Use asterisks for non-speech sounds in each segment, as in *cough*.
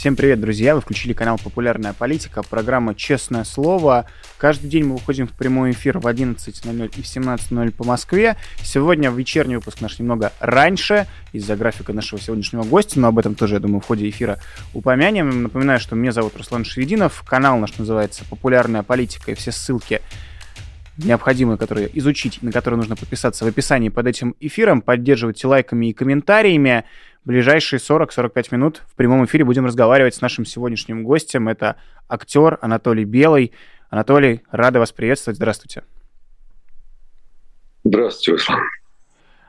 Всем привет, друзья! Вы включили канал «Популярная политика», программа «Честное слово». Каждый день мы выходим в прямой эфир в 11.00 и в 17.00 по Москве. Сегодня вечерний выпуск наш немного раньше из-за графика нашего сегодняшнего гостя, но об этом тоже, я думаю, в ходе эфира упомянем. Напоминаю, что меня зовут Руслан Швединов, канал наш называется «Популярная политика» и все ссылки необходимые, которые изучить, на которые нужно подписаться в описании под этим эфиром. Поддерживайте лайками и комментариями ближайшие 40-45 минут в прямом эфире будем разговаривать с нашим сегодняшним гостем. Это актер Анатолий Белый. Анатолий, рада вас приветствовать. Здравствуйте. Здравствуйте.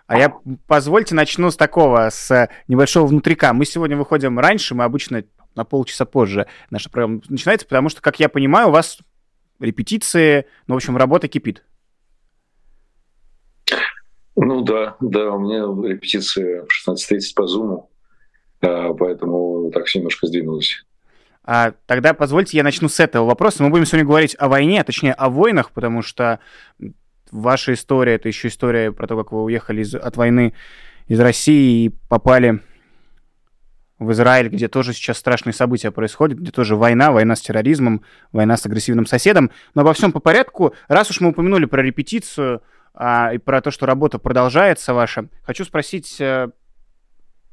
А я, позвольте, начну с такого, с небольшого внутрика. Мы сегодня выходим раньше, мы обычно на полчаса позже наша программа начинается, потому что, как я понимаю, у вас репетиции, ну, в общем, работа кипит. Ну да, да, у меня репетиция в 16.30 по Zoom, а, поэтому так все немножко сдвинулось. А, тогда позвольте я начну с этого вопроса. Мы будем сегодня говорить о войне, а точнее о войнах, потому что ваша история — это еще история про то, как вы уехали из, от войны из России и попали в Израиль, где тоже сейчас страшные события происходят, где тоже война, война с терроризмом, война с агрессивным соседом. Но обо всем по порядку. Раз уж мы упомянули про репетицию, а, и про то, что работа продолжается ваша. Хочу спросить, э,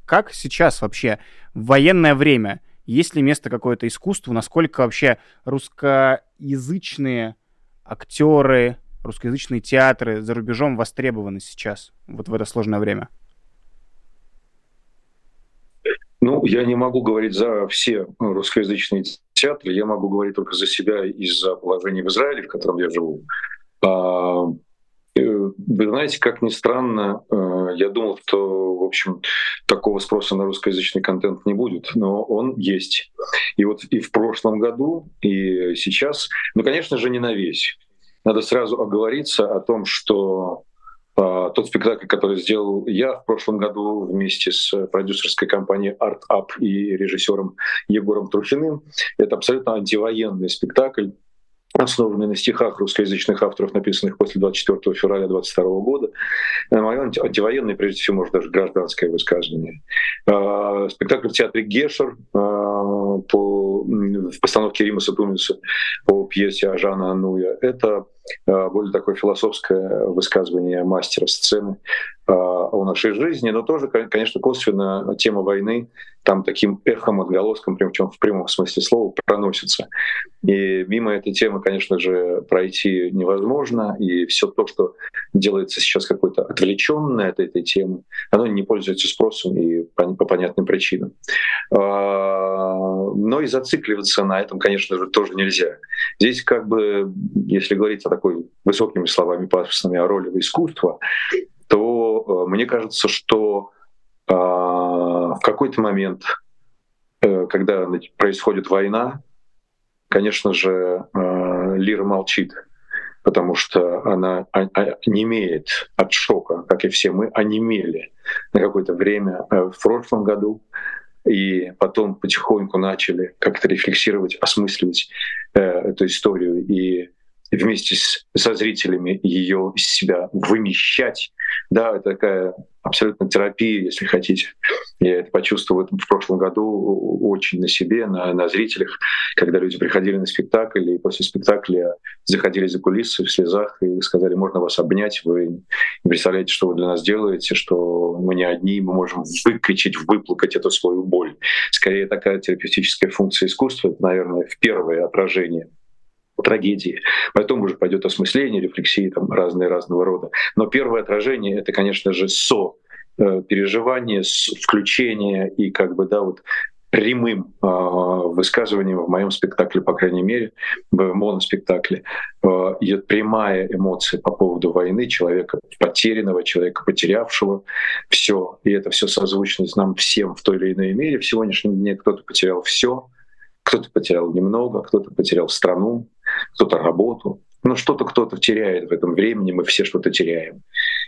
как сейчас вообще в военное время? Есть ли место какое-то искусству? Насколько вообще русскоязычные актеры, русскоязычные театры за рубежом востребованы сейчас, вот в это сложное время? Ну, я не могу говорить за все русскоязычные театры, я могу говорить только за себя из-за положения в Израиле, в котором я живу. А, Э, вы знаете, как ни странно, э, я думал, что, в общем, такого спроса на русскоязычный контент не будет, но он есть. И вот и в прошлом году, и сейчас, ну, конечно же, не на весь. Надо сразу оговориться о том, что тот спектакль, который сделал я в прошлом году вместе с продюсерской компанией Art Up и режиссером Егором Трухиным, это абсолютно антивоенный спектакль, основанный на стихах русскоязычных авторов, написанных после 24 февраля 22 года. Мое антивоенное, прежде всего, может, даже гражданское высказывание. А, спектакль в театре Гешер а, по, в постановке Рима Сатумиса по пьесе Ажана Ануя. Это а, более такое философское высказывание мастера сцены о нашей жизни, но тоже, конечно, косвенно тема войны там таким эхом, отголоском, причем в прямом смысле слова, проносится. И мимо этой темы, конечно же, пройти невозможно, и все то, что делается сейчас какое-то отвлеченное от этой темы, оно не пользуется спросом и по, по понятным причинам. А, но и зацикливаться на этом, конечно же, тоже нельзя. Здесь как бы, если говорить о такой высокими словами, пафосными о роли искусства, то э, мне кажется, что а, в какой-то момент, э, когда происходит война, конечно же, э, Лира молчит, потому что она не имеет от шока, как и все мы, онемели на какое-то время в прошлом году, и потом потихоньку начали как-то рефлексировать, осмысливать эту историю и вместе с, со зрителями ее из себя вымещать. Да, это такая абсолютно терапия, если хотите. Я это почувствовал в прошлом году очень на себе, на, на зрителях, когда люди приходили на спектакль и после спектакля заходили за кулисы в слезах и сказали, можно вас обнять, вы представляете, что вы для нас делаете, что мы не одни, мы можем выкричить, выплакать эту свою боль. Скорее такая терапевтическая функция искусства, наверное, в первое отражение трагедии. Потом уже пойдет осмысление, рефлексии там разные разного рода. Но первое отражение — это, конечно же, со э, переживание, включение и как бы, да, вот прямым э, высказыванием в моем спектакле, по крайней мере, в моноспектакле, э, идет прямая эмоция по поводу войны человека потерянного, человека потерявшего все, и это все созвучно нам всем в той или иной мере. В сегодняшнем дне кто-то потерял все, кто-то потерял немного, кто-то потерял страну, кто-то работу, но что-то кто-то теряет в этом времени, мы все что-то теряем.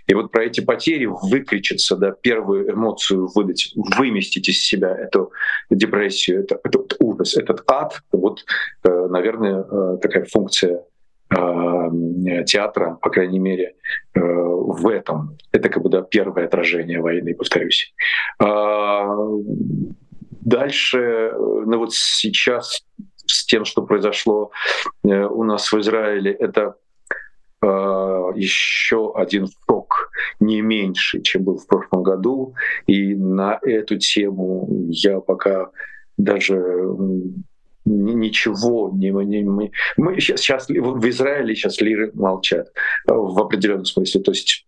И вот про эти потери выкричиться, да, первую эмоцию выдать, выместить из себя эту депрессию, это, этот ужас, этот ад, вот, э, наверное, э, такая функция э, театра, по крайней мере, в этом. Это как бы да, первое отражение войны, повторюсь. А, дальше, ну вот сейчас с тем, что произошло у нас в Израиле, это еще один шок, не меньше, чем был в прошлом году. И на эту тему я пока даже ничего не мы, мы, мы сейчас, сейчас в Израиле сейчас лиры молчат в определенном смысле. То есть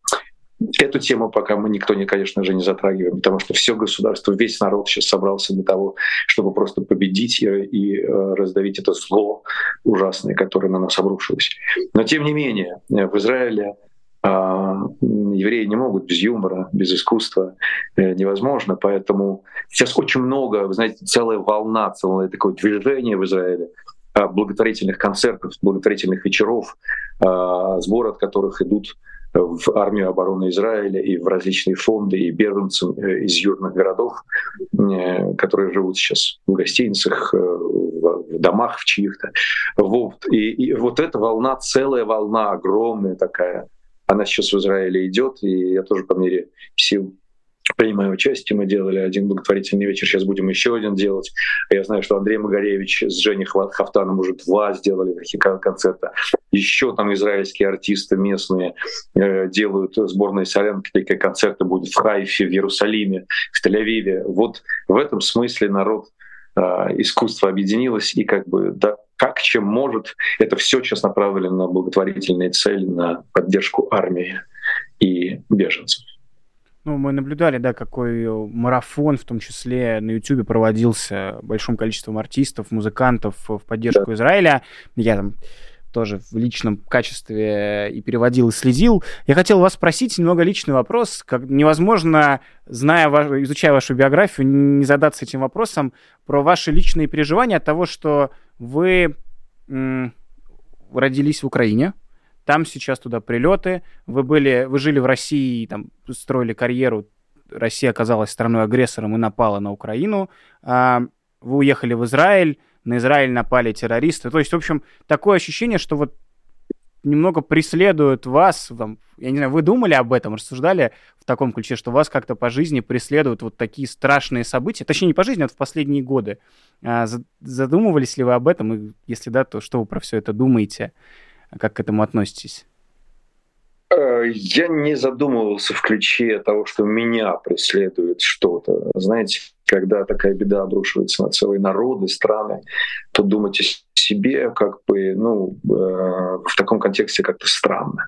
Эту тему пока мы никто, не, конечно же, не затрагиваем, потому что все государство, весь народ сейчас собрался для того, чтобы просто победить и, э, раздавить это зло ужасное, которое на нас обрушилось. Но тем не менее, в Израиле а, евреи не могут без юмора, без искусства, э, невозможно. Поэтому сейчас очень много, вы знаете, целая волна, целое такое движение в Израиле а, благотворительных концертов, благотворительных вечеров, а, сборы от которых идут в армию обороны Израиля и в различные фонды и беженцам э, из южных городов, э, которые живут сейчас в гостиницах, э, в домах в чьих-то. Вот. И, и вот эта волна, целая волна, огромная такая, она сейчас в Израиле идет, и я тоже по мере сил принимаю участие. Мы делали один благотворительный вечер, сейчас будем еще один делать. Я знаю, что Андрей Магаревич с Женей Хафтаном уже два сделали таких концерта. Еще там израильские артисты местные э, делают сборные солянки, такие концерты будут в Хайфе, в Иерусалиме, в Тель-Авиве. Вот в этом смысле народ э, искусство объединилось и как бы да, как чем может, это все сейчас направлено на благотворительные цели, на поддержку армии и беженцев. Ну, мы наблюдали, да, какой марафон, в том числе на YouTube, проводился большим количеством артистов, музыкантов в поддержку да. Израиля. Я там тоже в личном качестве и переводил, и следил. Я хотел вас спросить немного личный вопрос. Как невозможно, зная, изучая вашу биографию, не задаться этим вопросом про ваши личные переживания от того, что вы родились в Украине, там сейчас туда прилеты. Вы были, вы жили в России, там строили карьеру. Россия оказалась страной-агрессором и напала на Украину. А, вы уехали в Израиль, на Израиль напали террористы. То есть, в общем, такое ощущение, что вот немного преследуют вас, там, я не знаю, вы думали об этом, рассуждали в таком ключе, что вас как-то по жизни преследуют вот такие страшные события, точнее не по жизни, а в последние годы. А, задумывались ли вы об этом, и если да, то что вы про все это думаете? Как к этому относитесь? Э, я не задумывался в ключе того, что меня преследует что-то. Знаете, когда такая беда обрушивается на целые народы, страны, то думать о себе как бы, ну, э, в таком контексте как-то странно.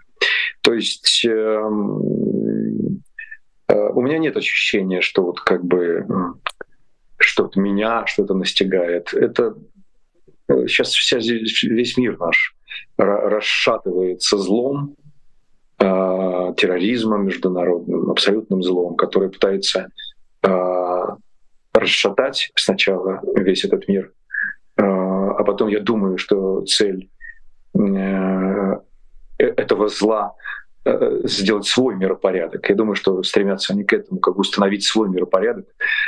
То есть эм, э, у меня нет ощущения, что вот как бы что-то меня, что-то настигает. Это сейчас вся, весь мир наш расшатывается злом, э, терроризмом международным, абсолютным злом, который пытается э, расшатать сначала весь этот мир, э, а потом я думаю, что цель э, этого зла сделать свой миропорядок. Я думаю, что стремятся они к этому, как бы установить свой миропорядок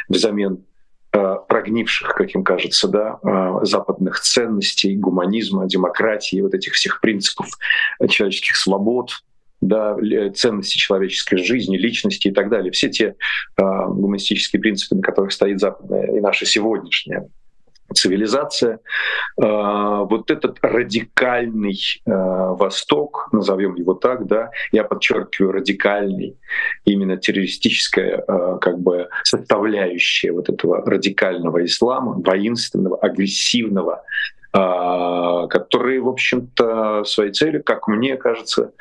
взамен Э, прогнивших, как им кажется, да, э, западных ценностей, гуманизма, демократии, вот этих всех принципов человеческих свобод, да, ценности человеческой жизни, личности и так далее. Все те э, гуманистические принципы, на которых стоит западная и наша сегодняшняя цивилизация, а, вот этот радикальный а, Восток, назовем его так, да, я подчеркиваю радикальный, именно террористическая а, как бы составляющая вот этого радикального ислама, воинственного, агрессивного, который, в общем-то, своей целью, как мне кажется,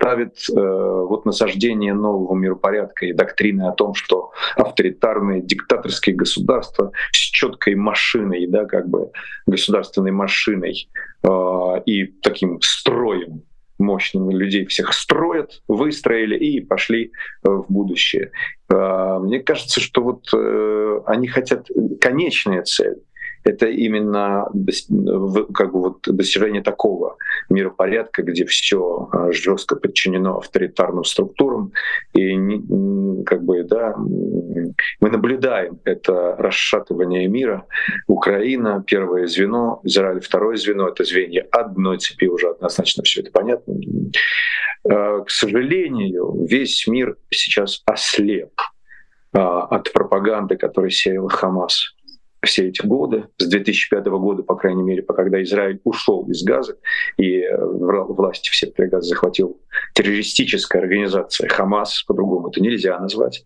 ставит э, вот насаждение нового миропорядка и доктрины о том, что авторитарные диктаторские государства с четкой машиной, да, как бы государственной машиной э, и таким строем мощным людей всех строят, выстроили и пошли э, в будущее. Э, мне кажется, что вот э, они хотят конечная цель это именно как бы вот достижение такого миропорядка, где все а, жестко подчинено авторитарным структурам, и как бы да, мы наблюдаем это расшатывание мира. Украина первое звено, Израиль второе звено, это звенья одной цепи уже однозначно все это понятно. А, к сожалению, весь мир сейчас ослеп а, от пропаганды, которую сеял Хамас все эти годы, с 2005 года, по крайней мере, когда Израиль ушел из Газа и э, власти в секторе Газа захватил террористическая организация Хамас, по-другому это нельзя назвать.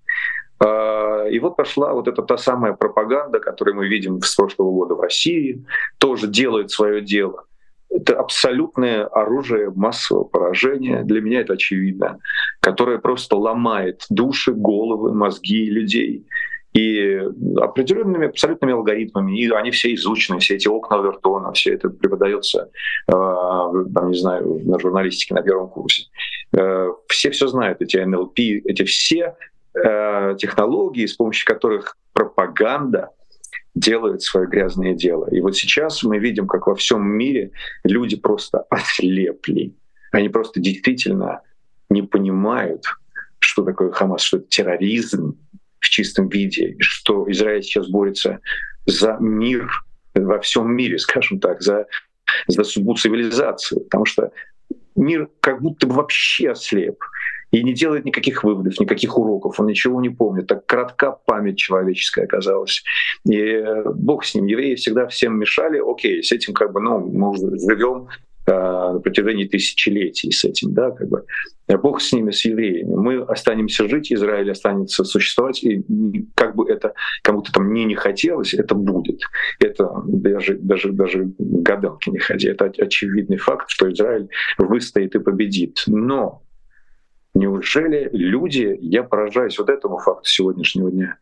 А, и вот пошла вот эта та самая пропаганда, которую мы видим с прошлого года в России, тоже делает свое дело. Это абсолютное оружие массового поражения, для меня это очевидно, которое просто ломает души, головы, мозги людей и определенными абсолютными алгоритмами, и они все изучены, все эти окна Вертона, все это преподается, э, там, не знаю, на журналистике на первом курсе. Э, все все знают, эти НЛП, эти все э, технологии, с помощью которых пропаганда делает свое грязное дело. И вот сейчас мы видим, как во всем мире люди просто ослепли. Они просто действительно не понимают, что такое Хамас, что это терроризм, в чистом виде, что Израиль сейчас борется за мир во всем мире, скажем так, за, за судьбу цивилизации, потому что мир как будто бы вообще ослеп и не делает никаких выводов, никаких уроков, он ничего не помнит. Так кратка память человеческая оказалась. И бог с ним, евреи всегда всем мешали, окей, с этим как бы, ну, мы живем Э, на протяжении тысячелетий с этим, да, как бы. Бог с ними, с евреями. Мы останемся жить, Израиль останется существовать, и как бы это кому-то там не не хотелось, это будет. Это даже, даже, даже гадалки не ходи. Это очевидный факт, что Израиль выстоит и победит. Но неужели люди, я поражаюсь вот этому факту сегодняшнего дня,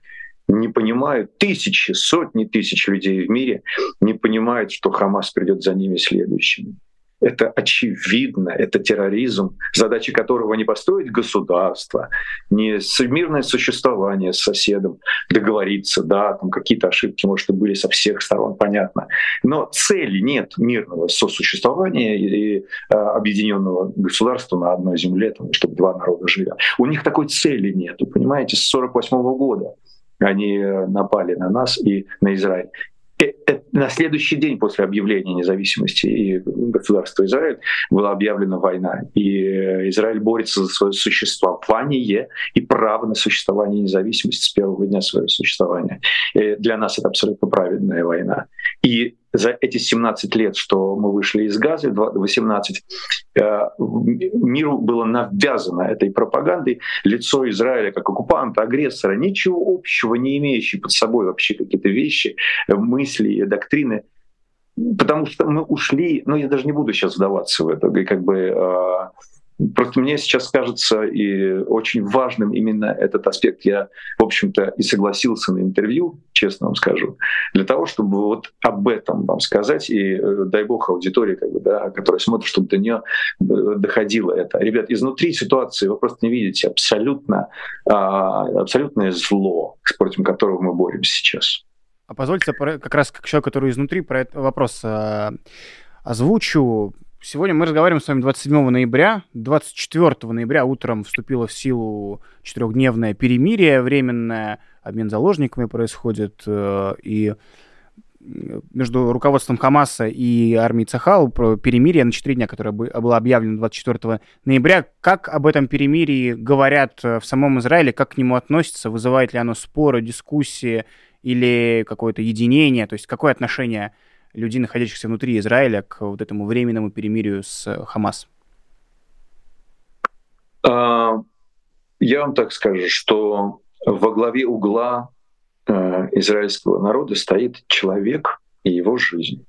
не понимают, тысячи, сотни тысяч людей в мире не понимают, что Хамас придет за ними следующими это очевидно, это терроризм, задача которого не построить государство, не мирное существование с соседом, договориться, да, там какие-то ошибки, может, и были со всех сторон, понятно. Но цели нет мирного сосуществования и э, объединенного государства на одной земле, там, чтобы два народа жили. У них такой цели нет, понимаете, с 48 года они э, напали на нас и на Израиль. Э, э, на следующий день после объявления независимости и государства Израиль была объявлена война. И Израиль борется за свое существование и право на существование независимости с первого дня своего существования. И для нас это абсолютно праведная война. И за эти 17 лет, что мы вышли из Газа, 18, э, миру было навязано этой пропагандой лицо Израиля как оккупанта, агрессора, ничего общего не имеющий под собой вообще какие-то вещи, мысли, доктрины. Потому что мы ушли, ну я даже не буду сейчас вдаваться в это, как бы э, Просто мне сейчас кажется и очень важным именно этот аспект. Я, в общем-то, и согласился на интервью, честно вам скажу, для того, чтобы вот об этом вам сказать, и э, дай бог аудитории, как бы, да, которая смотрит, чтобы до нее э, доходило это. Ребят, изнутри ситуации вы просто не видите абсолютно, а, абсолютное зло, против которого мы боремся сейчас. А позвольте как раз как человек, который изнутри, про этот вопрос э, озвучу. Сегодня мы разговариваем с вами 27 ноября. 24 ноября утром вступило в силу четырехдневное перемирие временное. Обмен заложниками происходит. Э, и между руководством Хамаса и армией Цахал про перемирие на 4 дня, которое было объявлено 24 ноября. Как об этом перемирии говорят э, в самом Израиле, как к нему относятся, вызывает ли оно споры, дискуссии или какое-то единение, то есть какое отношение людей, находящихся внутри Израиля, к вот этому временному перемирию с э, Хамас? А, я вам так скажу, что во главе угла э, израильского народа стоит человек и его жизнь.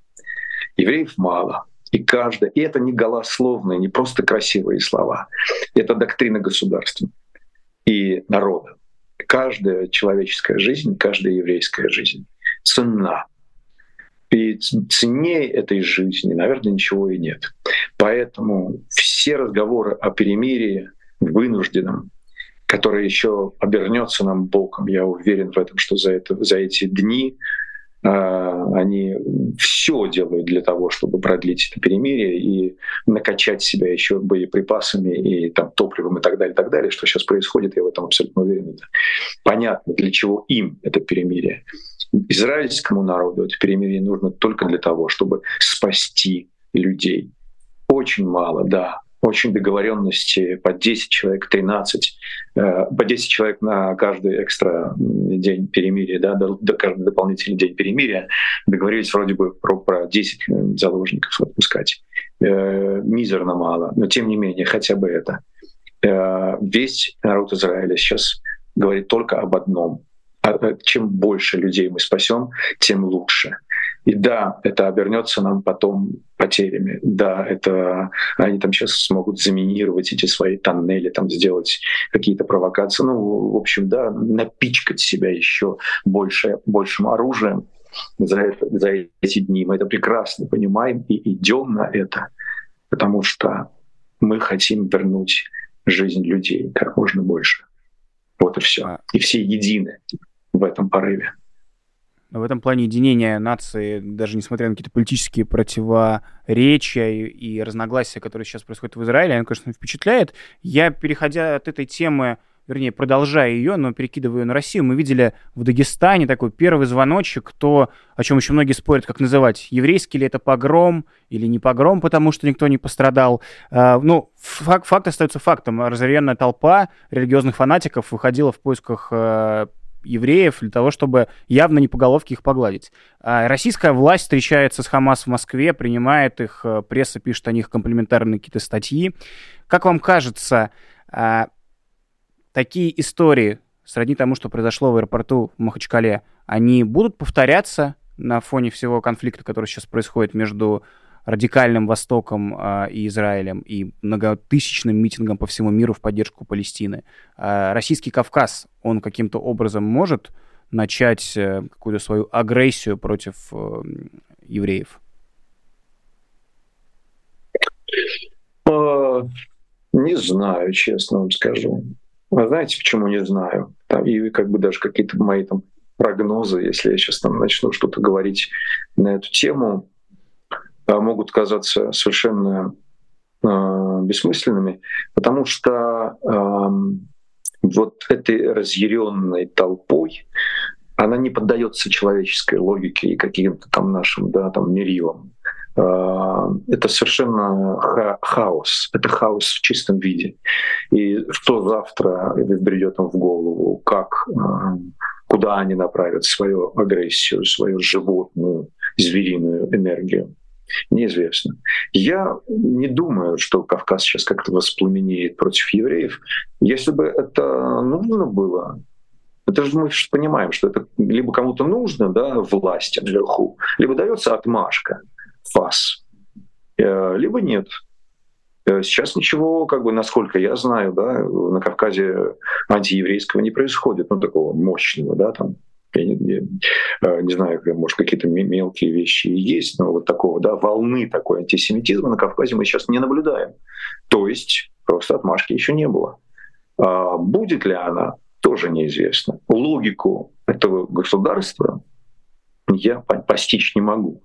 Евреев мало. И каждый, и это не голословные, не просто красивые слова, это доктрина государства и народа. Каждая человеческая жизнь, каждая еврейская жизнь ценна. И ценнее этой жизни, наверное, ничего и нет. Поэтому все разговоры о перемирии вынужденном, которое еще обернется нам боком, я уверен в этом, что за, это, за эти дни э, Они все делают для того, чтобы продлить это перемирие и накачать себя еще боеприпасами и там, топливом и так далее, и так далее. Что сейчас происходит, я в этом абсолютно уверен. Понятно, для чего им это перемирие. Израильскому народу это перемирие нужно только для того, чтобы спасти людей. Очень мало, да, очень договоренности по 10 человек, 13, э, по 10 человек на каждый экстра день перемирия, да, до, каждый дополнительный день перемирия. Договорились вроде бы про, про 10 э, заложников отпускать. Э, мизерно мало, но тем не менее, хотя бы это. Весь народ Израиля сейчас говорит только об одном. Чем больше людей мы спасем, тем лучше. И да, это обернется нам потом потерями. Да, это они там сейчас смогут заминировать эти свои тоннели, там сделать какие-то провокации. Ну, в общем, да, напичкать себя еще больше, большим оружием за, это, за эти дни. Мы это прекрасно понимаем и идем на это, потому что мы хотим вернуть жизнь людей как можно больше. Вот и все. А и все едины в этом порыве в этом плане единение нации, даже несмотря на какие-то политические противоречия и, и разногласия, которые сейчас происходят в Израиле, оно, конечно, впечатляет. Я, переходя от этой темы, вернее, продолжая ее, но перекидываю на Россию, мы видели в Дагестане такой первый звоночек, то, о чем еще многие спорят, как называть, еврейский ли это погром или не погром, потому что никто не пострадал. Uh, ну, факт, факт остается фактом. Разоренная толпа религиозных фанатиков выходила в поисках uh, евреев для того, чтобы явно не по головке их погладить. А российская власть встречается с Хамас в Москве, принимает их, э, пресса пишет о них комплементарные какие-то статьи. Как вам кажется, а, такие истории, сродни тому, что произошло в аэропорту в Махачкале, они будут повторяться на фоне всего конфликта, который сейчас происходит между радикальным Востоком э, и Израилем и многотысячным митингом по всему миру в поддержку Палестины. Э, Российский Кавказ, он каким-то образом может начать э, какую-то свою агрессию против э, евреев? Не знаю, честно вам скажу. А знаете, почему не знаю? Там, и как бы даже какие-то мои там прогнозы, если я сейчас там начну что-то говорить на эту тему, а, могут казаться совершенно э, бессмысленными, потому что э, вот этой разъяренной толпой она не поддается человеческой логике и каким-то там нашим да, там, мерилам. Это совершенно ха хаос. Это хаос в чистом виде. И что завтра придет им в голову, как, куда они направят свою агрессию, свою животную, звериную энергию неизвестно. Я не думаю, что Кавказ сейчас как-то воспламенеет против евреев. Если бы это нужно было, это же мы понимаем, что это либо кому-то нужно, да, власти наверху, либо дается отмашка, фас, э, либо нет. Э, сейчас ничего, как бы, насколько я знаю, да, на Кавказе антиеврейского не происходит, ну, такого мощного, да, там, я не, не, э, не знаю, может, какие-то мелкие вещи есть, но вот такого, да, волны такой антисемитизма на Кавказе мы сейчас не наблюдаем. То есть просто отмашки еще не было. А будет ли она, тоже неизвестно. Логику этого государства я постичь не могу.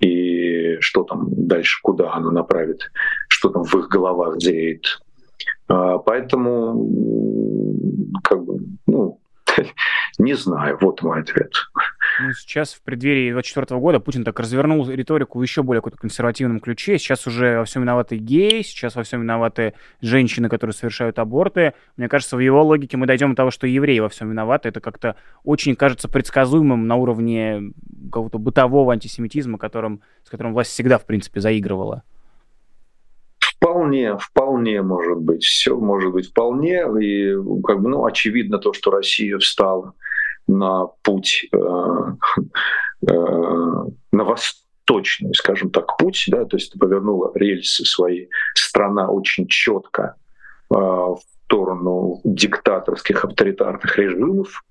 И что там дальше, куда оно направит, что там в их головах зреет. А, поэтому, как бы, ну, *laughs* Не знаю, вот мой ответ. Ну, сейчас в преддверии 2024 года Путин так развернул риторику в еще более какой-то консервативном ключе. Сейчас уже во всем виноваты геи, сейчас во всем виноваты женщины, которые совершают аборты. Мне кажется, в его логике мы дойдем до того, что евреи во всем виноваты. Это как-то очень кажется предсказуемым на уровне какого-то бытового антисемитизма, которым, с которым власть всегда, в принципе, заигрывала. Вполне, вполне может быть. Все может быть вполне. И как бы, ну, очевидно то, что Россия встала на путь, э, э, на восточный, скажем так, путь, да, то есть повернула рельсы своей страна очень четко э, в сторону диктаторских авторитарных режимов,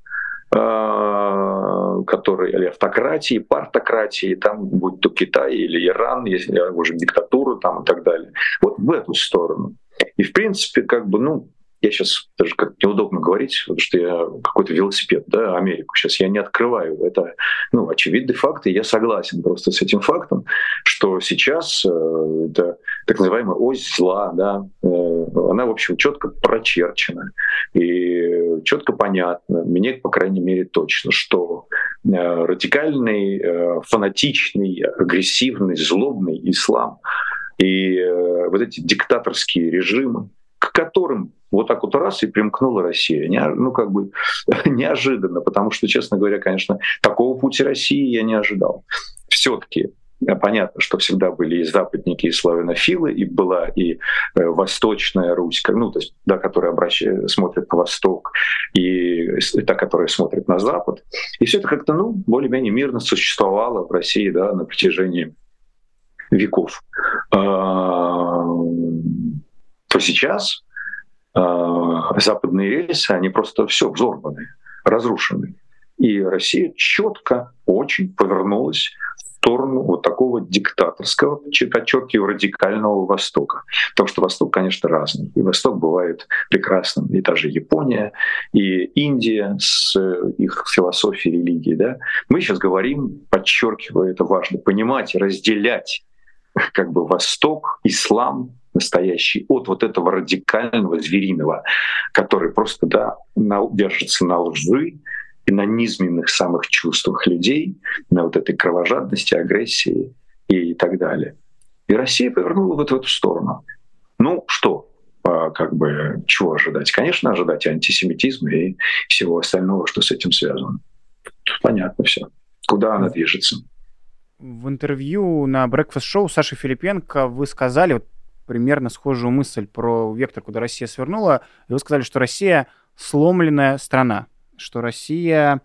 а, которые, или автократии, партократии, там, будь то Китай или Иран, если уже диктатура там и так далее. Вот в эту сторону. И, в принципе, как бы, ну, я сейчас даже как неудобно говорить, потому что я какой-то велосипед, да, Америку сейчас я не открываю. Это, ну, очевидный факт, и я согласен просто с этим фактом, что сейчас э, это так называемая ось зла, да, э, она, в общем, четко прочерчена и четко понятно, мне, по крайней мере, точно, что э, радикальный, э, фанатичный, агрессивный, злобный ислам и э, вот эти диктаторские режимы, к которым вот так вот раз и примкнула Россия. Не, ну, как бы *laughs* неожиданно, потому что, честно говоря, конечно, такого пути России я не ожидал. Все-таки понятно, что всегда были и западники, и славянофилы, и была и э, восточная Русь, ну, то есть, да, которая обращает, смотрит на восток, и, и та, которая смотрит на запад. И все это как-то, ну, более-менее мирно существовало в России, да, на протяжении веков. А, то сейчас а, западные рельсы, они просто все взорваны, разрушены. И Россия четко очень повернулась сторону вот такого диктаторского, подчеркиваю, радикального Востока. Потому что Восток, конечно, разный. И Восток бывает прекрасным. И даже Япония, и Индия с их философией религии. Да? Мы сейчас говорим, подчеркиваю, это важно, понимать, разделять как бы Восток, ислам, настоящий от вот этого радикального звериного, который просто да, держится на лжи и на низменных самых чувствах людей, на вот этой кровожадности, агрессии и так далее. И Россия повернула вот в эту сторону. Ну что, а, как бы чего ожидать? Конечно, ожидать антисемитизма и всего остального, что с этим связано. Понятно все. Куда она движется? В интервью на Breakfast Show Саши Филипенко вы сказали, вот примерно схожую мысль про вектор, куда Россия свернула. И вы сказали, что Россия сломленная страна, что Россия,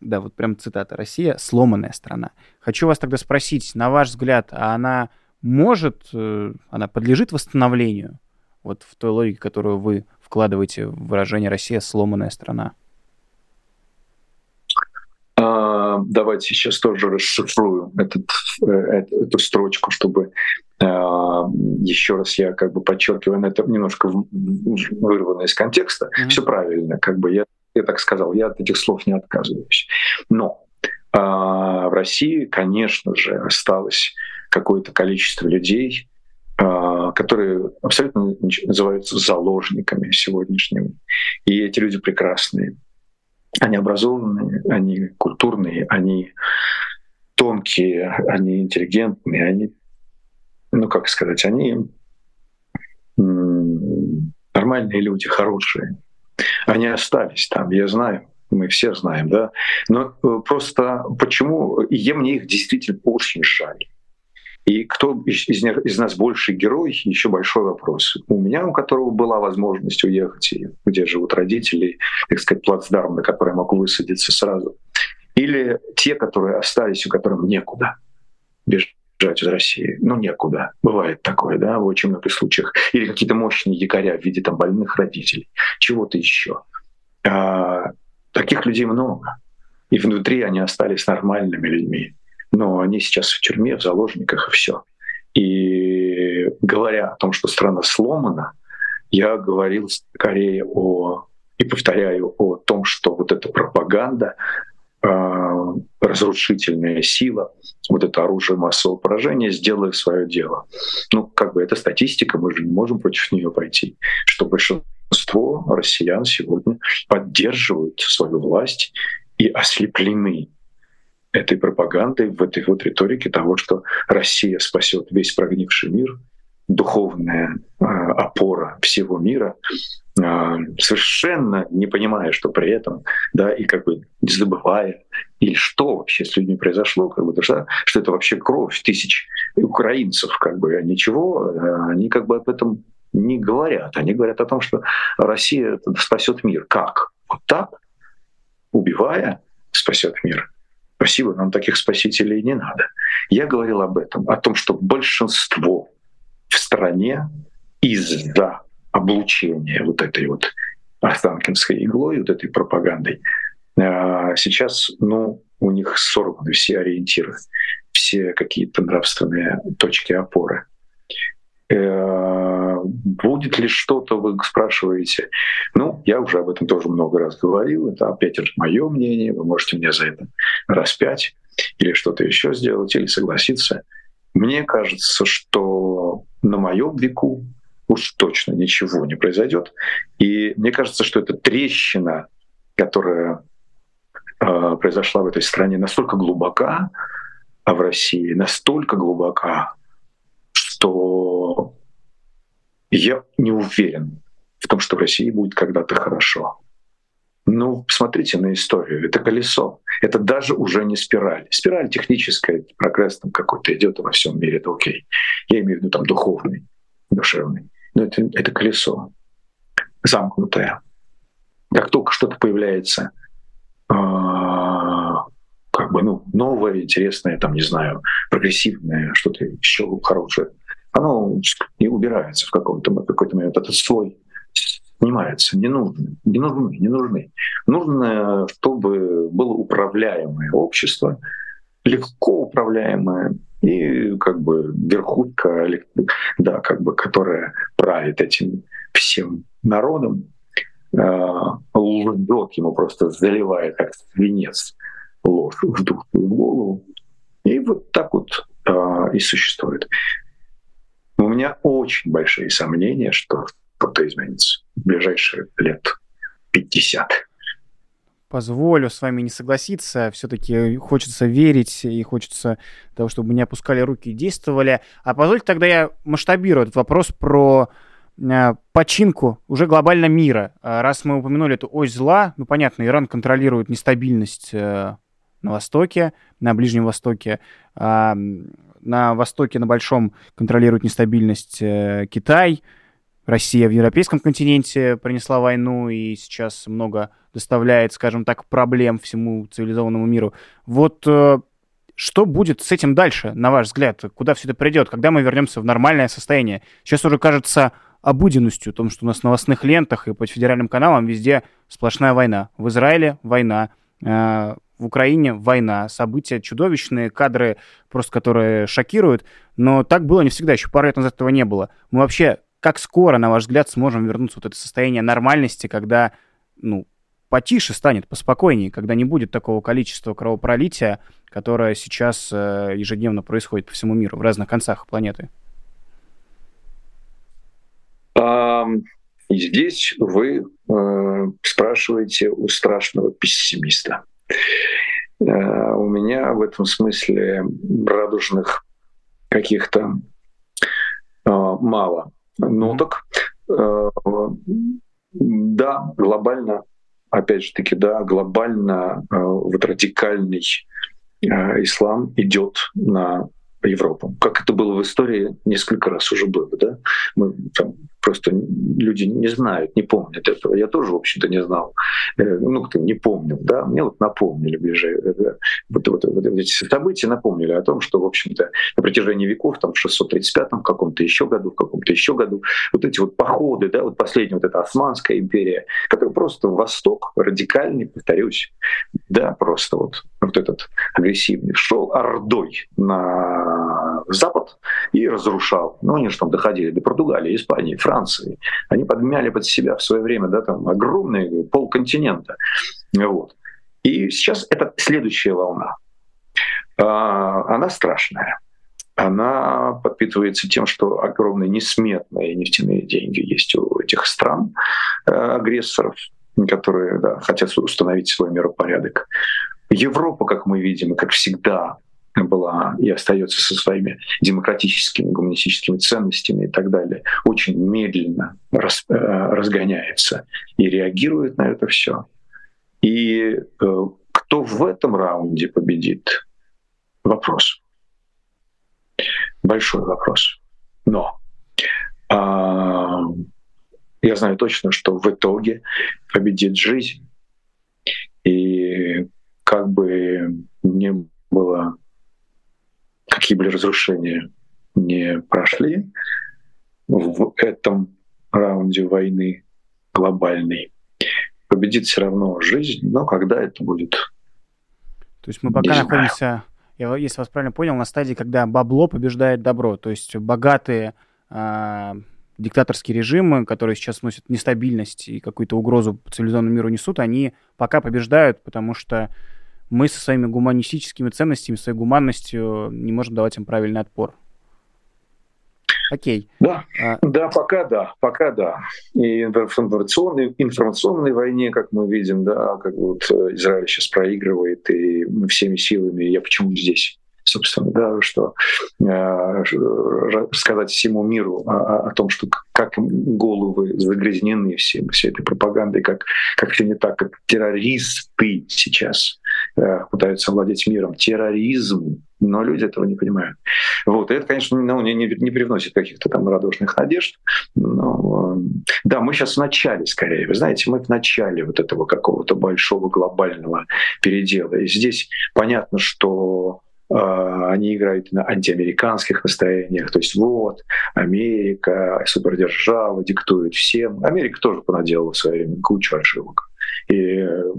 да, вот прям цитата, Россия сломанная страна. Хочу вас тогда спросить, на ваш взгляд, а она может, э, она подлежит восстановлению? Вот в той логике, которую вы вкладываете в выражение «Россия сломанная страна». А, давайте сейчас тоже расшифрую этот, э, эту строчку, чтобы а, еще раз я как бы подчеркиваю, это немножко вырвано из контекста. Mm-hmm. Все правильно, как бы я, я так сказал, я от этих слов не отказываюсь. Но а, в России, конечно же, осталось какое-то количество людей, а, которые абсолютно называются заложниками сегодняшними. И эти люди прекрасные. Они образованные, они культурные, они тонкие, они интеллигентные, они ну как сказать, они нормальные люди, хорошие. Они остались там, я знаю, мы все знаем, да. Но э, просто почему, и мне их действительно очень жаль. И кто из, из нас больше герой, еще большой вопрос. У меня, у которого была возможность уехать, и где живут родители, так сказать, плацдарм, на который я могу высадиться сразу. Или те, которые остались, у которых некуда бежать бежать из России. Ну, некуда. Бывает такое, да, в очень многих случаях. Или какие-то мощные якоря в виде там больных родителей, чего-то еще. А, таких людей много. И внутри они остались нормальными людьми. Но они сейчас в тюрьме, в заложниках, и все. И говоря о том, что страна сломана, я говорил скорее о и повторяю о том, что вот эта пропаганда, разрушительная сила, вот это оружие массового поражения, сделает свое дело. Ну, как бы это статистика, мы же не можем против нее пойти, что большинство россиян сегодня поддерживают свою власть и ослеплены этой пропагандой, в этой вот риторике того, что Россия спасет весь прогнивший мир, духовная э, опора всего мира, совершенно не понимая, что при этом, да, и как бы не забывая, или что вообще с людьми произошло, как бы, что, что это вообще кровь тысяч украинцев, как бы, а ничего, а они как бы об этом не говорят. Они говорят о том, что Россия спасет мир. Как? Вот так? Убивая, спасет мир. Спасибо, нам таких спасителей не надо. Я говорил об этом, о том, что большинство в стране из-за облучение вот этой вот Останкинской иглой, вот этой пропагандой, а, сейчас, ну, у них сорваны все ориентиры, все какие-то нравственные точки опоры. Э, будет ли что-то, вы спрашиваете. Ну, я уже об этом тоже много раз говорил. Это опять же мое мнение. Вы можете мне за это распять или что-то еще сделать, или согласиться. Мне кажется, что на моем веку уж точно ничего не произойдет. И мне кажется, что эта трещина, которая э, произошла в этой стране, настолько глубока, а в России настолько глубока, что я не уверен в том, что в России будет когда-то хорошо. Ну, посмотрите на историю. Это колесо. Это даже уже не спираль. Спираль техническая, прогресс там какой-то идет во всем мире, это окей. Я имею в виду там духовный, душевный. Но это, это колесо замкнутое. Как только что-то появляется, э, как бы, ну, новое, интересное, там, не знаю, прогрессивное, что-то еще хорошее, оно и убирается в каком-то какой-то момент. Этот слой снимается, не нужны, не нужны, не нужны. Нужно, чтобы было управляемое общество, легко управляемое, как бы верхушка, да, как бы, которая правит этим всем народом, э, лжет ему просто заливает как свинец ложь в душу в голову. И вот так вот э, и существует. У меня очень большие сомнения, что что-то изменится в ближайшие лет 50 позволю с вами не согласиться. Все-таки хочется верить и хочется того, чтобы не опускали руки и действовали. А позвольте тогда я масштабирую этот вопрос про э, починку уже глобально мира. А раз мы упомянули эту ось зла, ну понятно, Иран контролирует нестабильность э, на Востоке, на Ближнем Востоке. А на Востоке, на Большом контролирует нестабильность э, Китай. Россия в европейском континенте принесла войну и сейчас много доставляет, скажем так, проблем всему цивилизованному миру. Вот э, что будет с этим дальше, на ваш взгляд? Куда все это придет? Когда мы вернемся в нормальное состояние? Сейчас уже кажется обыденностью, о том, что у нас в новостных лентах и по федеральным каналам везде сплошная война. В Израиле война, э, в Украине война, события чудовищные, кадры просто, которые шокируют, но так было не всегда, еще пару лет назад этого не было. Мы вообще как скоро, на ваш взгляд, сможем вернуться вот это состояние нормальности, когда, ну, потише станет, поспокойнее, когда не будет такого количества кровопролития, которое сейчас э, ежедневно происходит по всему миру, в разных концах планеты? здесь вы э, спрашиваете у страшного пессимиста. Э, у меня в этом смысле радужных каких-то э, мало ноток. Э, да, глобально, опять же таки, да, глобально э, вот радикальный э, ислам идет на Европу. Как это было в истории, несколько раз уже было, да? Мы там просто люди не знают, не помнят этого. Я тоже, в общем-то, не знал. Э, ну, кто не помнил, да. Мне вот напомнили ближе. Э, вот, вот, вот эти события напомнили о том, что, в общем-то, на протяжении веков, там, в 635-м, каком-то еще году, в каком-то еще году, вот эти вот походы, да, вот последняя вот эта Османская империя, которая просто в восток, радикальный, повторюсь, да, просто вот, вот этот агрессивный, шел ордой на запад и разрушал. Ну, они же там доходили до Португалии, Испании, Франции. Они подмяли под себя в свое время да, там, огромный полконтинента. Вот. И сейчас это следующая волна. А, она страшная. Она подпитывается тем, что огромные несметные нефтяные деньги есть у этих стран, э, агрессоров, которые да, хотят установить свой миропорядок. Европа, как мы видим, как всегда, была и остается со своими демократическими, гуманистическими ценностями и так далее, очень медленно рас, э, разгоняется и реагирует на это все. И э, кто в этом раунде победит? Вопрос. Большой вопрос. Но э, я знаю точно, что в итоге победит жизнь. И как бы не было какие были разрушения, не прошли в этом раунде войны глобальной. Победит все равно жизнь, но когда это будет? То есть мы пока не находимся, я, если вас правильно понял, на стадии, когда бабло побеждает добро. То есть богатые э, диктаторские режимы, которые сейчас носят нестабильность и какую-то угрозу цивилизованному миру несут, они пока побеждают, потому что мы со своими гуманистическими ценностями, своей гуманностью не можем давать им правильный отпор. Окей. Да, а... да, пока да, пока да. И информационной, информационной войне, как мы видим, да, как вот э, Израиль сейчас проигрывает, и мы всеми силами, я почему здесь? Собственно, да, что э, сказать всему миру о, о том, что как головы загрязнены всем, всей этой пропагандой, как, как все не так, как террористы сейчас э, пытаются владеть миром. Терроризм но люди этого не понимают. Вот. И это, конечно, ну, не, не, не привносит каких-то там радужных надежд. Но, э, да, мы сейчас в начале, скорее. Вы знаете, мы в начале вот этого какого-то большого глобального передела. И здесь понятно, что они играют на антиамериканских настроениях, то есть вот, Америка, супердержава диктует всем. Америка тоже понаделала в свое время кучу ошибок. И э,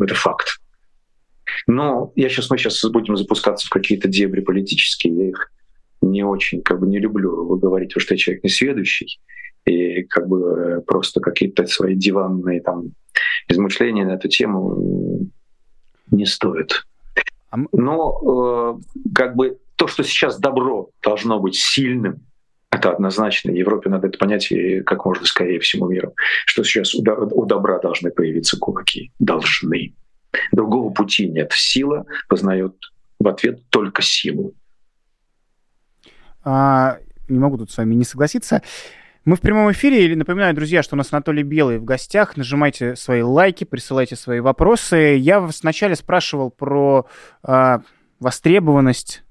это факт. Но я сейчас, мы сейчас будем запускаться в какие-то дебри политические, я их не очень как бы не люблю. Вы говорите, что я человек несведущий, и как бы просто какие-то свои диванные там измышления на эту тему не стоит. А Но э, как бы то, что сейчас добро должно быть сильным, это однозначно. Европе надо это понять и как можно скорее всему миру, что сейчас у, у добра должны появиться кулаки. Должны. Другого пути нет. Сила познает в ответ только силу. А, не могу тут с вами не согласиться. Мы в прямом эфире. Напоминаю, друзья, что у нас Анатолий Белый в гостях. Нажимайте свои лайки, присылайте свои вопросы. Я вас вначале спрашивал про э, востребованность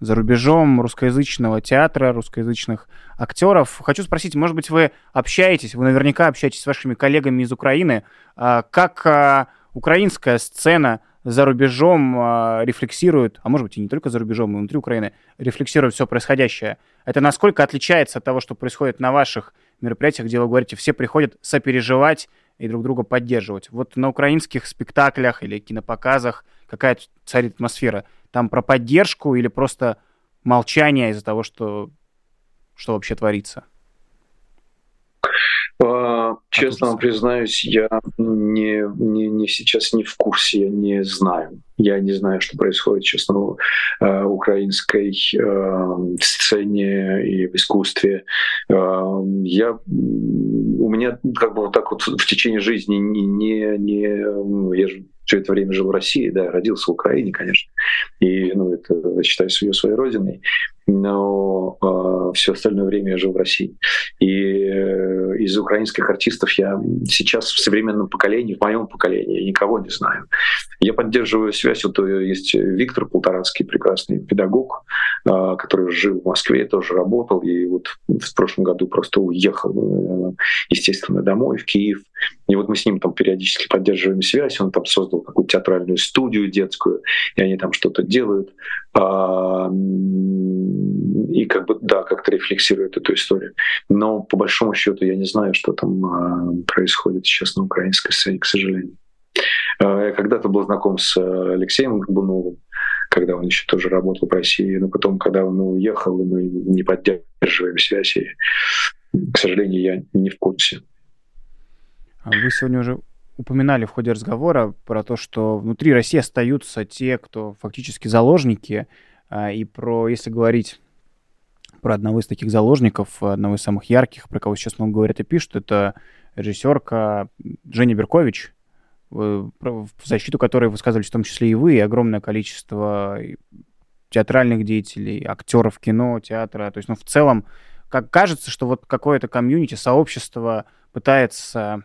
за рубежом русскоязычного театра, русскоязычных актеров. Хочу спросить, может быть, вы общаетесь, вы наверняка общаетесь с вашими коллегами из Украины, э, как э, украинская сцена за рубежом э, рефлексирует, а может быть и не только за рубежом, и внутри Украины, рефлексирует все происходящее. Это насколько отличается от того, что происходит на ваших мероприятиях, где вы говорите, все приходят сопереживать и друг друга поддерживать. Вот на украинских спектаклях или кинопоказах какая царит атмосфера? Там про поддержку или просто молчание из-за того, что, что вообще творится? А, честно вам признаюсь, я не, не, не сейчас не в курсе, я не знаю. Я не знаю, что происходит сейчас на э, украинской э, сцене и в искусстве. Э, я, у меня как бы вот так вот в течение жизни не, не, не я же все это время жил в России, да, родился в Украине, конечно, и, ну, это считаю ее своей родиной, но э, все остальное время я жил в России. И э, из украинских артистов я сейчас в современном поколении, в моем поколении, никого не знаю. Я поддерживаю связь, вот э, есть Виктор Полторацкий, прекрасный педагог, э, который жил в Москве, тоже работал, и вот в прошлом году просто уехал, э, естественно, домой, в Киев. И вот мы с ним там периодически поддерживаем связь, он там создал какую-то театральную студию детскую, и они там что-то делают. А, и как бы, да, как-то рефлексирует эту историю. Но по большому счету я не знаю, что там а, происходит сейчас на украинской сцене, к сожалению. А, я когда-то был знаком с Алексеем Горбуновым, когда он еще тоже работал в России, но потом, когда он уехал, мы не поддерживаем связь, и, к сожалению, я не в курсе. Вы сегодня уже упоминали в ходе разговора про то, что внутри России остаются те, кто фактически заложники, и про, если говорить про одного из таких заложников, одного из самых ярких, про кого сейчас много говорят и пишут, это режиссерка Женя Беркович, в защиту которой высказывались в том числе и вы, и огромное количество театральных деятелей, актеров кино, театра. То есть, ну, в целом, как кажется, что вот какое-то комьюнити, сообщество пытается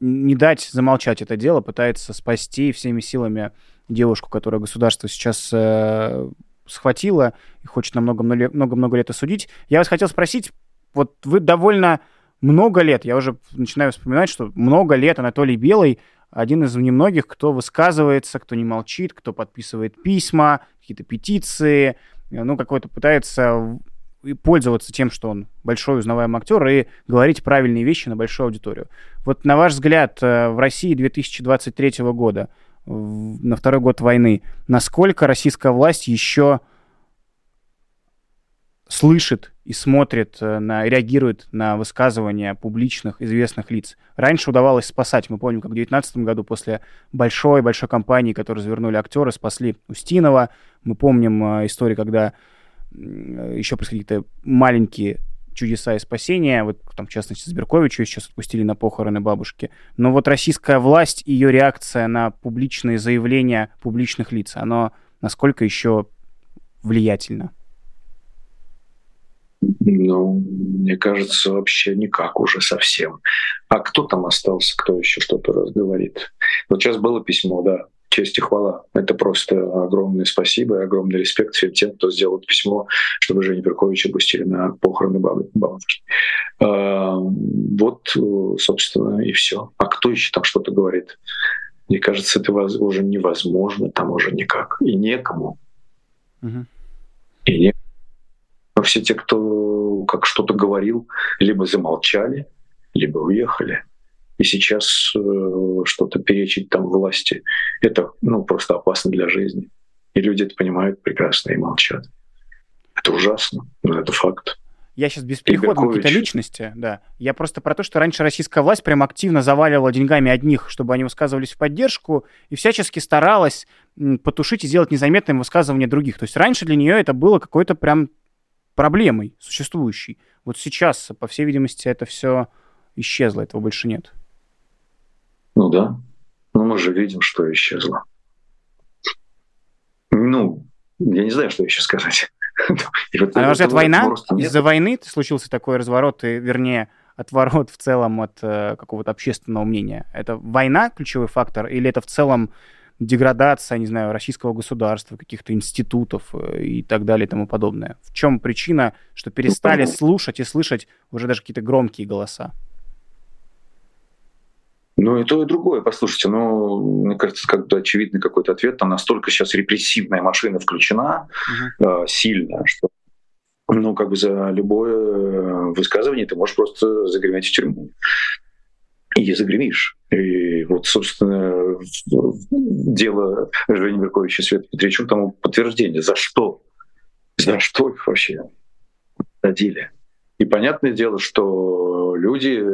не дать замолчать это дело, пытается спасти всеми силами девушку, которую государство сейчас э, схватило и хочет на много-много лет осудить. Я вас хотел спросить, вот вы довольно много лет, я уже начинаю вспоминать, что много лет Анатолий Белый один из немногих, кто высказывается, кто не молчит, кто подписывает письма, какие-то петиции, ну, какой-то пытается пользоваться тем, что он большой узнаваемый актер, и говорить правильные вещи на большую аудиторию. Вот на ваш взгляд, э, в России 2023 года, на второй год войны, насколько российская власть еще слышит и смотрит, э, на, реагирует на высказывания публичных известных лиц. Раньше удавалось спасать. Мы помним, как в 2019 году после большой-большой кампании, которую завернули актеры, спасли Устинова. Мы помним э, историю, когда э, еще происходили какие-то маленькие чудеса и спасения. Вот там, в частности, Сберковичу сейчас отпустили на похороны бабушки. Но вот российская власть, ее реакция на публичные заявления публичных лиц, оно насколько еще влиятельно? Ну, мне кажется, вообще никак уже совсем. А кто там остался, кто еще что-то разговорит? Вот сейчас было письмо, да, честь и хвала. Это просто огромное спасибо и огромный респект всем тем, кто сделал письмо, чтобы Женю Берковича пустили на похороны бабушки. А, вот, собственно, и все. А кто еще там что-то говорит? Мне кажется, это уже невозможно, там уже никак. И некому. Угу. И некому но все те, кто как что-то говорил, либо замолчали, либо уехали. И сейчас э, что-то перечить там власти, это ну, просто опасно для жизни. И люди это понимают прекрасно и молчат. Это ужасно, но это факт. Я сейчас без перехода на какие-то личности, да. Я просто про то, что раньше российская власть прям активно заваливала деньгами одних, чтобы они высказывались в поддержку, и всячески старалась потушить и сделать незаметным высказывание других. То есть раньше для нее это было какой-то прям проблемой существующей. Вот сейчас, по всей видимости, это все исчезло, этого больше нет. Ну да. Но мы же видим, что исчезло. Ну, я не знаю, что еще сказать. *laughs* вот а на взгляд, война? Из-за войны случился такой разворот, и, вернее, отворот в целом от э, какого-то общественного мнения? Это война ключевой фактор, или это в целом деградация, не знаю, российского государства, каких-то институтов э, и так далее и тому подобное? В чем причина, что перестали ну, слушать и слышать уже даже какие-то громкие голоса? Ну, и то, и другое, послушайте. Ну, мне кажется, как-то очевидный какой-то ответ. Там настолько сейчас репрессивная машина включена uh-huh. э, сильно, что ну, как бы за любое э, высказывание ты можешь просто загреметь в тюрьму и загремишь. И вот, собственно, дело Жени Берковича и Света Петричук тому подтверждение. За что? За что их вообще дадили? И понятное дело, что люди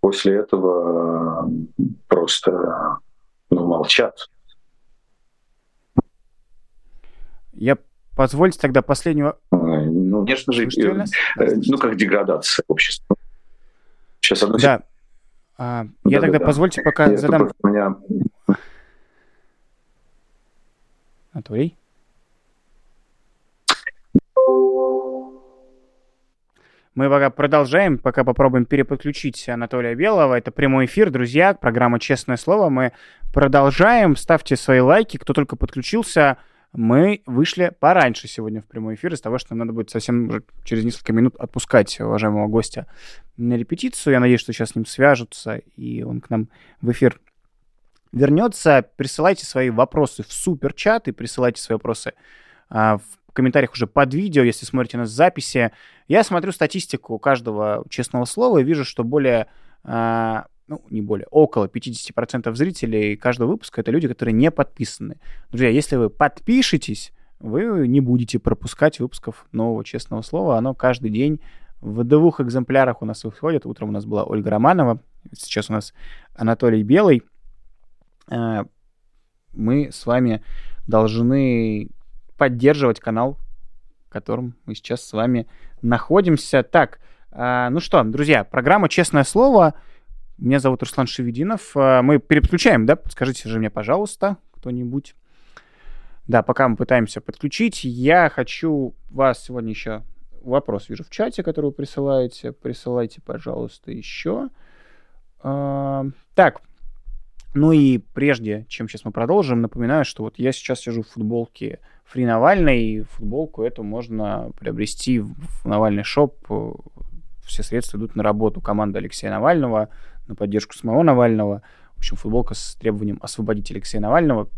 после этого просто ну, молчат. Я позвольте тогда последнего... Ну, конечно же, э, ну, как деградация общества. Сейчас одну да. А, да, я да, тогда да. позвольте пока я задам... Меня... Анатолий? Мы пока продолжаем, пока попробуем переподключить Анатолия Белого. Это прямой эфир, друзья, программа «Честное слово». Мы продолжаем. Ставьте свои лайки. Кто только подключился, мы вышли пораньше сегодня в прямой эфир из того, что нам надо будет совсем через несколько минут отпускать уважаемого гостя на репетицию. Я надеюсь, что сейчас с ним свяжутся, и он к нам в эфир вернется. Присылайте свои вопросы в суперчат и присылайте свои вопросы а, в комментариях уже под видео, если смотрите нас в записи. Я смотрю статистику каждого честного слова и вижу, что более а, ну, не более, около 50% зрителей каждого выпуска это люди, которые не подписаны. Друзья, если вы подпишетесь, вы не будете пропускать выпусков нового честного слова. Оно каждый день в двух экземплярах у нас выходит. Утром у нас была Ольга Романова, сейчас у нас Анатолий Белый. Э, мы с вами должны поддерживать канал, в котором мы сейчас с вами находимся. Так, э, ну что, друзья, программа «Честное слово» Меня зовут Руслан Шевединов. А, мы переключаем, да? Подскажите же мне, пожалуйста, кто-нибудь. Да, пока мы пытаемся подключить, я хочу вас сегодня еще вопрос вижу в чате, который вы присылаете. Присылайте, пожалуйста, еще. А, так, ну и прежде, чем сейчас мы продолжим, напоминаю, что вот я сейчас сижу в футболке Фри Навальный, и футболку эту можно приобрести в Навальный шоп. Все средства идут на работу команды Алексея Навального на поддержку самого Навального. В общем, футболка с требованием освободить Алексея Навального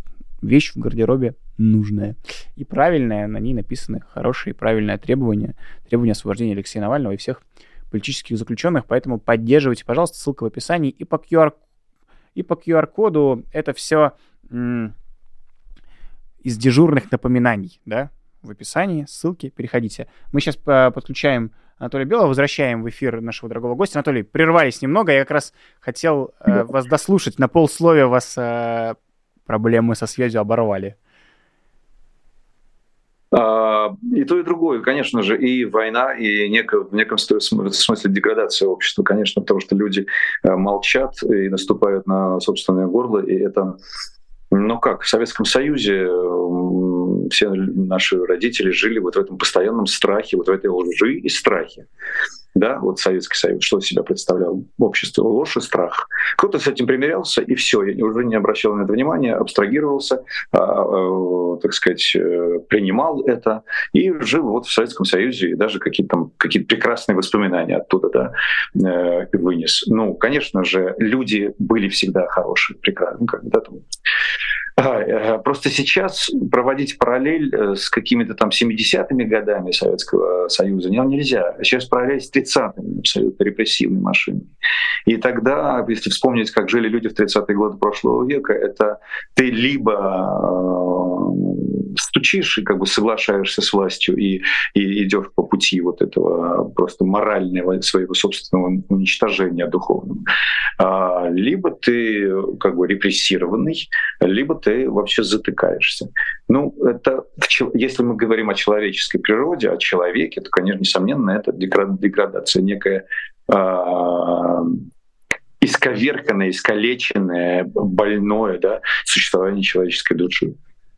вещь в гардеробе нужная и правильная. На ней написаны хорошие и правильные требования. Требования освобождения Алексея Навального и всех политических заключенных. Поэтому поддерживайте, пожалуйста, ссылка в описании. И по QR, и по QR-коду это все м- из дежурных напоминаний, да? в описании, ссылки, переходите. Мы сейчас э, подключаем Анатолия Белого, возвращаем в эфир нашего дорогого гостя. Анатолий, прервались немного, я как раз хотел э, вас дослушать, на полсловия вас э, проблемы со связью оборвали. А, и то, и другое, конечно же, и война, и неко, в неком смысле деградация общества, конечно, потому что люди э, молчат и наступают на собственное горло, и это ну как, в Советском Союзе все наши родители жили вот в этом постоянном страхе, вот в этой лжи и страхе да, вот Советский Союз, что себя представлял общество, ложь и страх. Кто-то с этим примирялся, и все, я уже не обращал на это внимания, абстрагировался, а, а, так сказать, э, принимал это и жил вот в Советском Союзе, и даже какие-то там какие-то прекрасные воспоминания оттуда да, э, вынес. Ну, конечно же, люди были всегда хорошие, прекрасные, когда там просто сейчас проводить параллель э, с какими-то там 70-ми годами Советского Союза нельзя. Сейчас параллель с 30-ми, абсолютно репрессивной машиной. И тогда, если вспомнить, как жили люди в 30-е годы прошлого века, это ты либо э, стучишь и как бы соглашаешься с властью и, и идешь по пути вот этого просто морального своего собственного уничтожения духовного, а, либо ты как бы репрессированный, либо ты вообще затыкаешься. Ну, это, если мы говорим о человеческой природе, о человеке, то, конечно, несомненно, это деградация, некая а, исковерканное, искалеченное, больное да, существование человеческой души.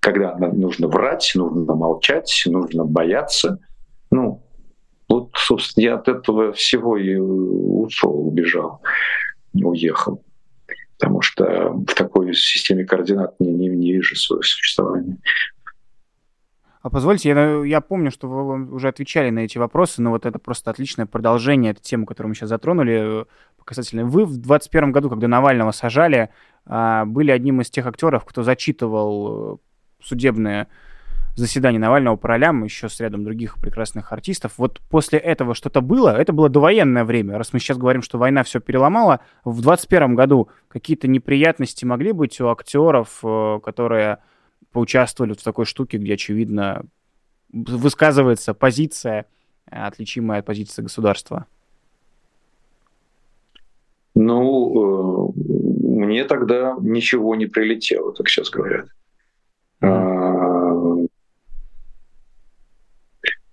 Когда нужно врать, нужно молчать, нужно бояться. Ну, вот, собственно, я от этого всего и ушел, убежал, уехал потому что в такой системе координат не, не, не вижу свое существование. А позвольте, я, я помню, что вы уже отвечали на эти вопросы, но вот это просто отличное продолжение этой темы, которую мы сейчас затронули, касательно. Вы в 2021 году, когда Навального сажали, а, были одним из тех актеров, кто зачитывал судебные заседание Навального по ролям еще с рядом других прекрасных артистов. Вот после этого что-то было? Это было довоенное время. Раз мы сейчас говорим, что война все переломала, в 21 году какие-то неприятности могли быть у актеров, э, которые поучаствовали в такой штуке, где, очевидно, высказывается позиция, отличимая от позиции государства? Ну, э, мне тогда ничего не прилетело, как сейчас говорят. Mm.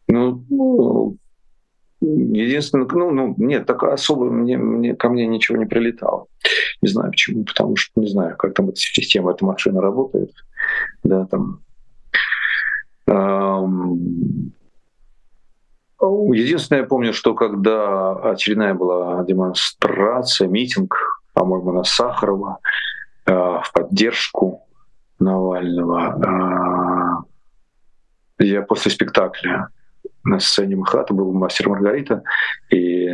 Ну, единственное, ну, ну, нет, так особо мне, мне, ко мне ничего не прилетало. Не знаю почему, потому что не знаю, как там эта система, эта машина работает. Да, там. Единственное, я помню, что когда очередная была демонстрация, митинг, по-моему, на Сахарова э, в поддержку Навального, э, я после спектакля на сцене МХАТа был мастер Маргарита, и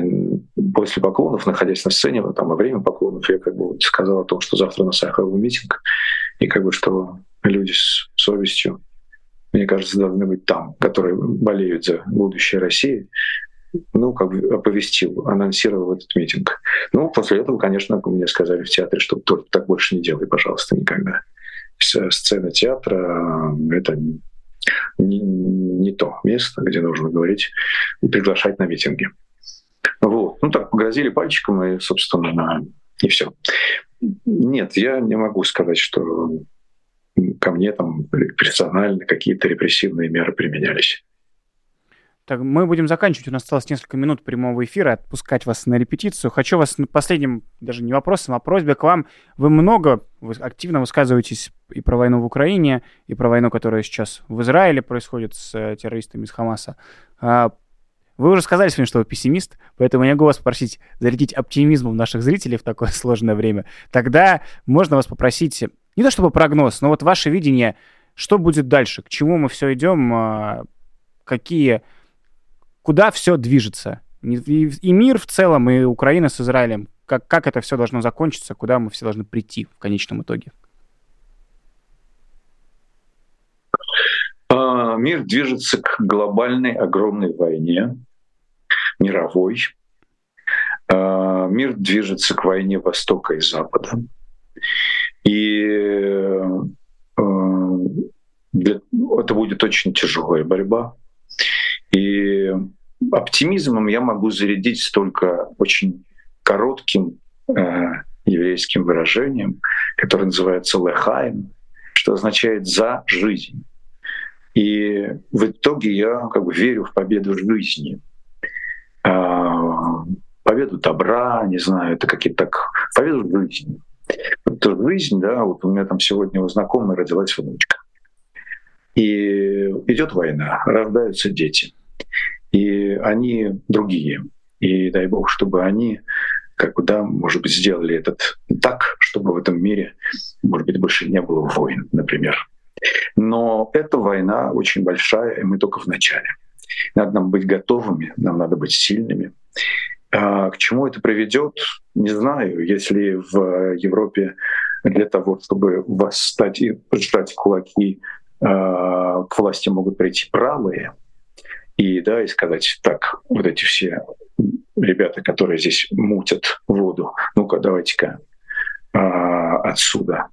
после поклонов, находясь на сцене, там во время поклонов, я как бы сказал о том, что завтра на Сахарову митинг, и как бы что люди с совестью, мне кажется, должны быть там, которые болеют за будущее России, ну, как бы оповестил, анонсировал этот митинг. Ну, после этого, конечно, мне сказали в театре, что только так больше не делай, пожалуйста, никогда. Сцена театра — это не, не то место, где нужно говорить и приглашать на митинги. Вот. Ну так, погрозили пальчиком и, собственно, и все. Нет, я не могу сказать, что ко мне там персонально какие-то репрессивные меры применялись. Так, мы будем заканчивать. У нас осталось несколько минут прямого эфира, отпускать вас на репетицию. Хочу вас последним, даже не вопросом, а просьбе к вам. Вы много, вы активно высказываетесь и про войну в Украине, и про войну, которая сейчас в Израиле происходит с э, террористами из Хамаса. А, вы уже сказали сегодня, что вы пессимист, поэтому я могу вас попросить зарядить оптимизмом наших зрителей в такое *laughs* сложное время. Тогда можно вас попросить, не то чтобы прогноз, но вот ваше видение, что будет дальше, к чему мы все идем, а, какие куда все движется. И, мир в целом, и Украина с Израилем. Как, как это все должно закончиться, куда мы все должны прийти в конечном итоге? А, мир движется к глобальной огромной войне, мировой. А, мир движется к войне Востока и Запада. И э, для, это будет очень тяжелая борьба. И оптимизмом я могу зарядить только очень коротким э, еврейским выражением, которое называется «лехайм», что означает «за жизнь». И в итоге я как бы верю в победу жизни, а, победу добра, не знаю, это какие-то так, победу жизни. Вот жизнь, да, вот у меня там сегодня у знакомой родилась внучка. И идет война, рождаются дети. И они другие. И дай бог, чтобы они как бы, да, может быть, сделали этот так, чтобы в этом мире, может быть, больше не было войн, например. Но эта война очень большая, и мы только в начале. Надо нам быть готовыми, нам надо быть сильными. А к чему это приведет, не знаю. Если в Европе для того, чтобы восстать и сжать кулаки, а, к власти могут прийти правые, и, да, и сказать, так, вот эти все ребята, которые здесь мутят воду, ну-ка, давайте-ка а, отсюда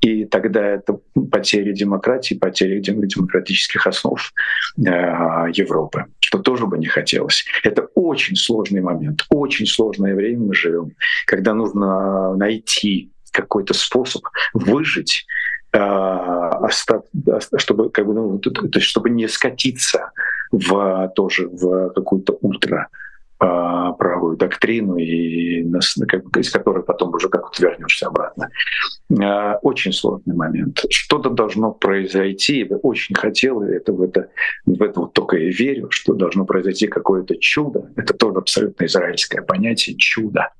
и тогда это потеря демократии, потеря демократических основ э, Европы, что тоже бы не хотелось. Это очень сложный момент, очень сложное время мы живем, когда нужно найти какой-то способ выжить чтобы как бы ну, то есть чтобы не скатиться в тоже в какую-то ультра правую доктрину, и из которой потом уже как то вернешься обратно. А, очень сложный момент. Что-то должно произойти. Я очень хотел, это в это, в это вот только и верю, что должно произойти какое-то чудо. Это тоже абсолютно израильское понятие чудо.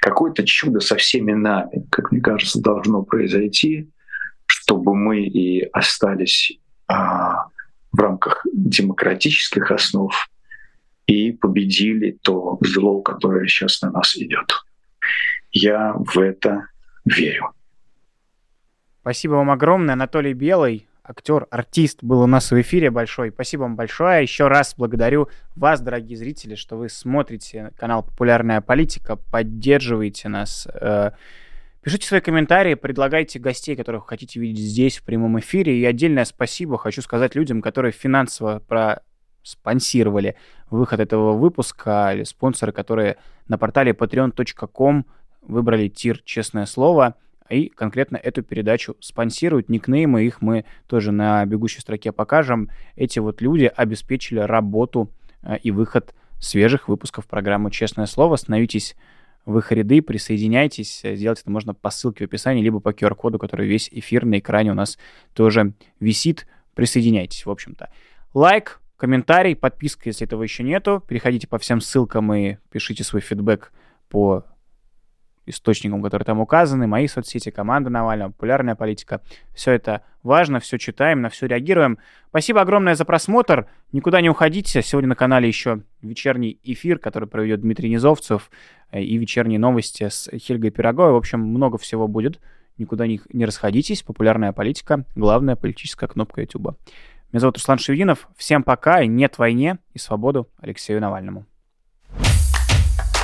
Какое-то чудо со всеми нами, как мне кажется, должно произойти, чтобы мы и остались а, в рамках демократических основ и победили то зло, которое сейчас на нас идет. Я в это верю. Спасибо вам огромное, Анатолий Белый, актер, артист, был у нас в эфире большой. Спасибо вам большое. Еще раз благодарю вас, дорогие зрители, что вы смотрите канал «Популярная политика», поддерживаете нас. Э, пишите свои комментарии, предлагайте гостей, которых хотите видеть здесь, в прямом эфире. И отдельное спасибо хочу сказать людям, которые финансово про спонсировали выход этого выпуска, или спонсоры, которые на портале patreon.com выбрали тир «Честное слово», и конкретно эту передачу спонсируют. Никнеймы их мы тоже на бегущей строке покажем. Эти вот люди обеспечили работу э, и выход свежих выпусков программы «Честное слово». Становитесь в их ряды, присоединяйтесь. Сделать это можно по ссылке в описании, либо по QR-коду, который весь эфир на экране у нас тоже висит. Присоединяйтесь, в общем-то. Лайк, комментарий, подписка, если этого еще нету. Переходите по всем ссылкам и пишите свой фидбэк по источникам, которые там указаны, мои соцсети, команда Навального, популярная политика. Все это важно, все читаем, на все реагируем. Спасибо огромное за просмотр. Никуда не уходите. Сегодня на канале еще вечерний эфир, который проведет Дмитрий Низовцев, э, и вечерние новости с Хельгой Пироговой. В общем, много всего будет. Никуда не, не расходитесь. Популярная политика. Главная политическая кнопка YouTube. Меня зовут Руслан Шевдинов. Всем пока и нет войне и свободу Алексею Навальному.